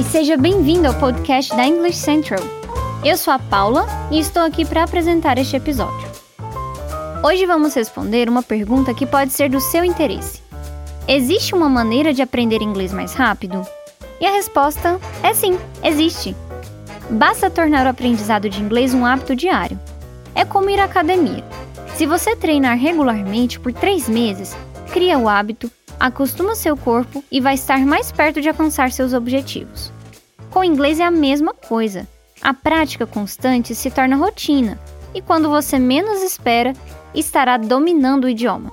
e seja bem-vindo ao podcast da English Central. Eu sou a Paula e estou aqui para apresentar este episódio. Hoje vamos responder uma pergunta que pode ser do seu interesse. Existe uma maneira de aprender inglês mais rápido? E a resposta é sim, existe. Basta tornar o aprendizado de inglês um hábito diário. É como ir à academia. Se você treinar regularmente por três meses, cria o hábito acostuma seu corpo e vai estar mais perto de alcançar seus objetivos. Com o inglês é a mesma coisa. A prática constante se torna rotina e quando você menos espera, estará dominando o idioma.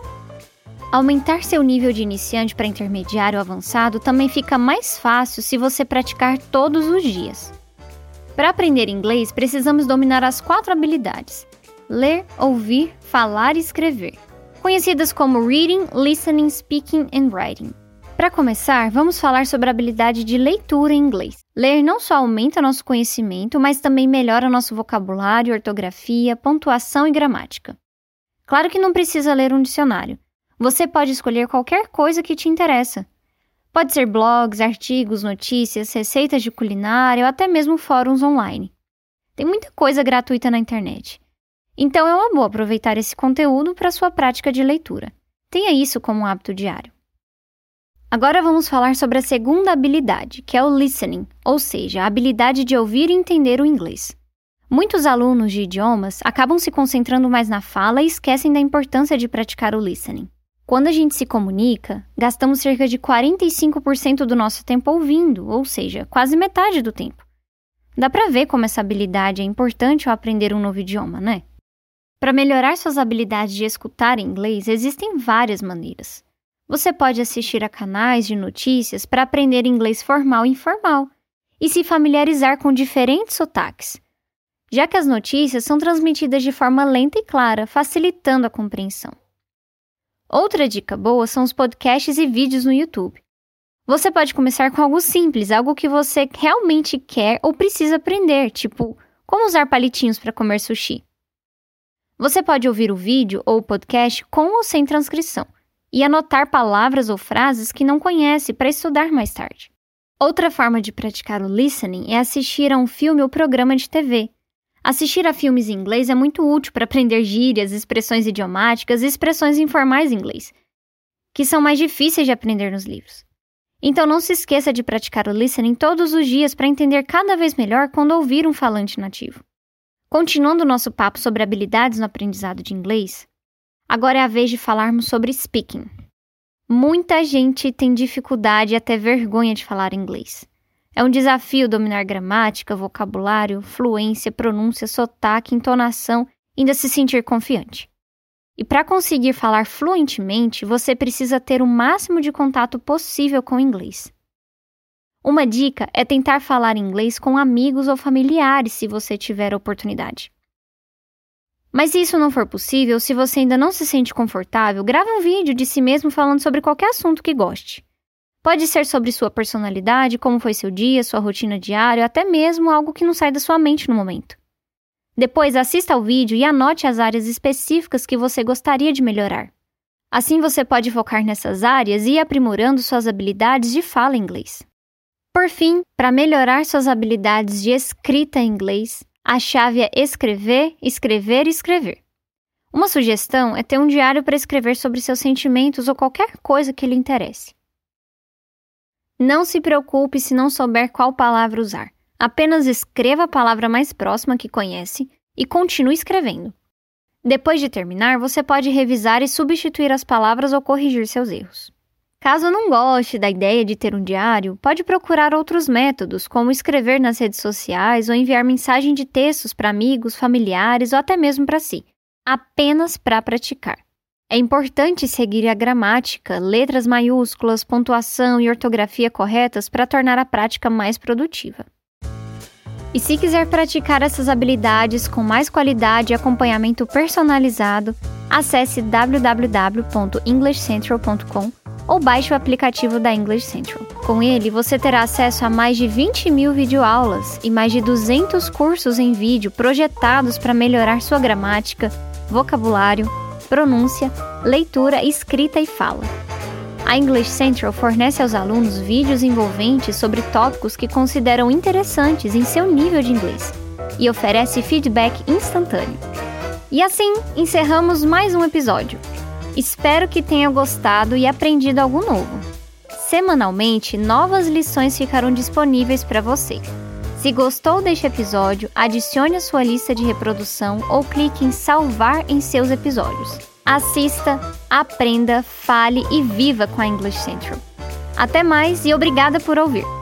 Aumentar seu nível de iniciante para intermediário avançado também fica mais fácil se você praticar todos os dias. Para aprender inglês, precisamos dominar as quatro habilidades: ler, ouvir, falar e escrever conhecidas como Reading, Listening, Speaking and Writing. Para começar, vamos falar sobre a habilidade de leitura em inglês. Ler não só aumenta nosso conhecimento, mas também melhora nosso vocabulário, ortografia, pontuação e gramática. Claro que não precisa ler um dicionário. Você pode escolher qualquer coisa que te interessa. Pode ser blogs, artigos, notícias, receitas de culinária ou até mesmo fóruns online. Tem muita coisa gratuita na internet. Então é uma boa aproveitar esse conteúdo para sua prática de leitura. Tenha isso como um hábito diário. Agora vamos falar sobre a segunda habilidade, que é o listening, ou seja, a habilidade de ouvir e entender o inglês. Muitos alunos de idiomas acabam se concentrando mais na fala e esquecem da importância de praticar o listening. Quando a gente se comunica, gastamos cerca de 45% do nosso tempo ouvindo, ou seja, quase metade do tempo. Dá para ver como essa habilidade é importante ao aprender um novo idioma, né? Para melhorar suas habilidades de escutar inglês, existem várias maneiras. Você pode assistir a canais de notícias para aprender inglês formal e informal e se familiarizar com diferentes sotaques, já que as notícias são transmitidas de forma lenta e clara, facilitando a compreensão. Outra dica boa são os podcasts e vídeos no YouTube. Você pode começar com algo simples, algo que você realmente quer ou precisa aprender, tipo como usar palitinhos para comer sushi. Você pode ouvir o vídeo ou o podcast com ou sem transcrição e anotar palavras ou frases que não conhece para estudar mais tarde. Outra forma de praticar o listening é assistir a um filme ou programa de TV. Assistir a filmes em inglês é muito útil para aprender gírias, expressões idiomáticas e expressões informais em inglês, que são mais difíceis de aprender nos livros. Então não se esqueça de praticar o listening todos os dias para entender cada vez melhor quando ouvir um falante nativo. Continuando nosso papo sobre habilidades no aprendizado de inglês, agora é a vez de falarmos sobre speaking. Muita gente tem dificuldade e até vergonha de falar inglês. É um desafio dominar gramática, vocabulário, fluência, pronúncia, sotaque, entonação ainda se sentir confiante. E para conseguir falar fluentemente, você precisa ter o máximo de contato possível com o inglês. Uma dica é tentar falar inglês com amigos ou familiares se você tiver oportunidade. Mas se isso não for possível, se você ainda não se sente confortável, grave um vídeo de si mesmo falando sobre qualquer assunto que goste. Pode ser sobre sua personalidade, como foi seu dia, sua rotina diária, até mesmo algo que não sai da sua mente no momento. Depois, assista ao vídeo e anote as áreas específicas que você gostaria de melhorar. Assim, você pode focar nessas áreas e ir aprimorando suas habilidades de fala em inglês. Por fim, para melhorar suas habilidades de escrita em inglês, a chave é escrever, escrever e escrever. Uma sugestão é ter um diário para escrever sobre seus sentimentos ou qualquer coisa que lhe interesse. Não se preocupe se não souber qual palavra usar. Apenas escreva a palavra mais próxima que conhece e continue escrevendo. Depois de terminar, você pode revisar e substituir as palavras ou corrigir seus erros. Caso não goste da ideia de ter um diário, pode procurar outros métodos, como escrever nas redes sociais ou enviar mensagem de textos para amigos, familiares ou até mesmo para si, apenas para praticar. É importante seguir a gramática, letras maiúsculas, pontuação e ortografia corretas para tornar a prática mais produtiva. E se quiser praticar essas habilidades com mais qualidade e acompanhamento personalizado, acesse www.englishcentral.com ou baixe o aplicativo da English Central. Com ele, você terá acesso a mais de 20 mil videoaulas e mais de 200 cursos em vídeo projetados para melhorar sua gramática, vocabulário, pronúncia, leitura, escrita e fala. A English Central fornece aos alunos vídeos envolventes sobre tópicos que consideram interessantes em seu nível de inglês e oferece feedback instantâneo. E assim encerramos mais um episódio. Espero que tenha gostado e aprendido algo novo. Semanalmente, novas lições ficarão disponíveis para você. Se gostou deste episódio, adicione a sua lista de reprodução ou clique em salvar em seus episódios. Assista, aprenda, fale e viva com a English Central. Até mais e obrigada por ouvir!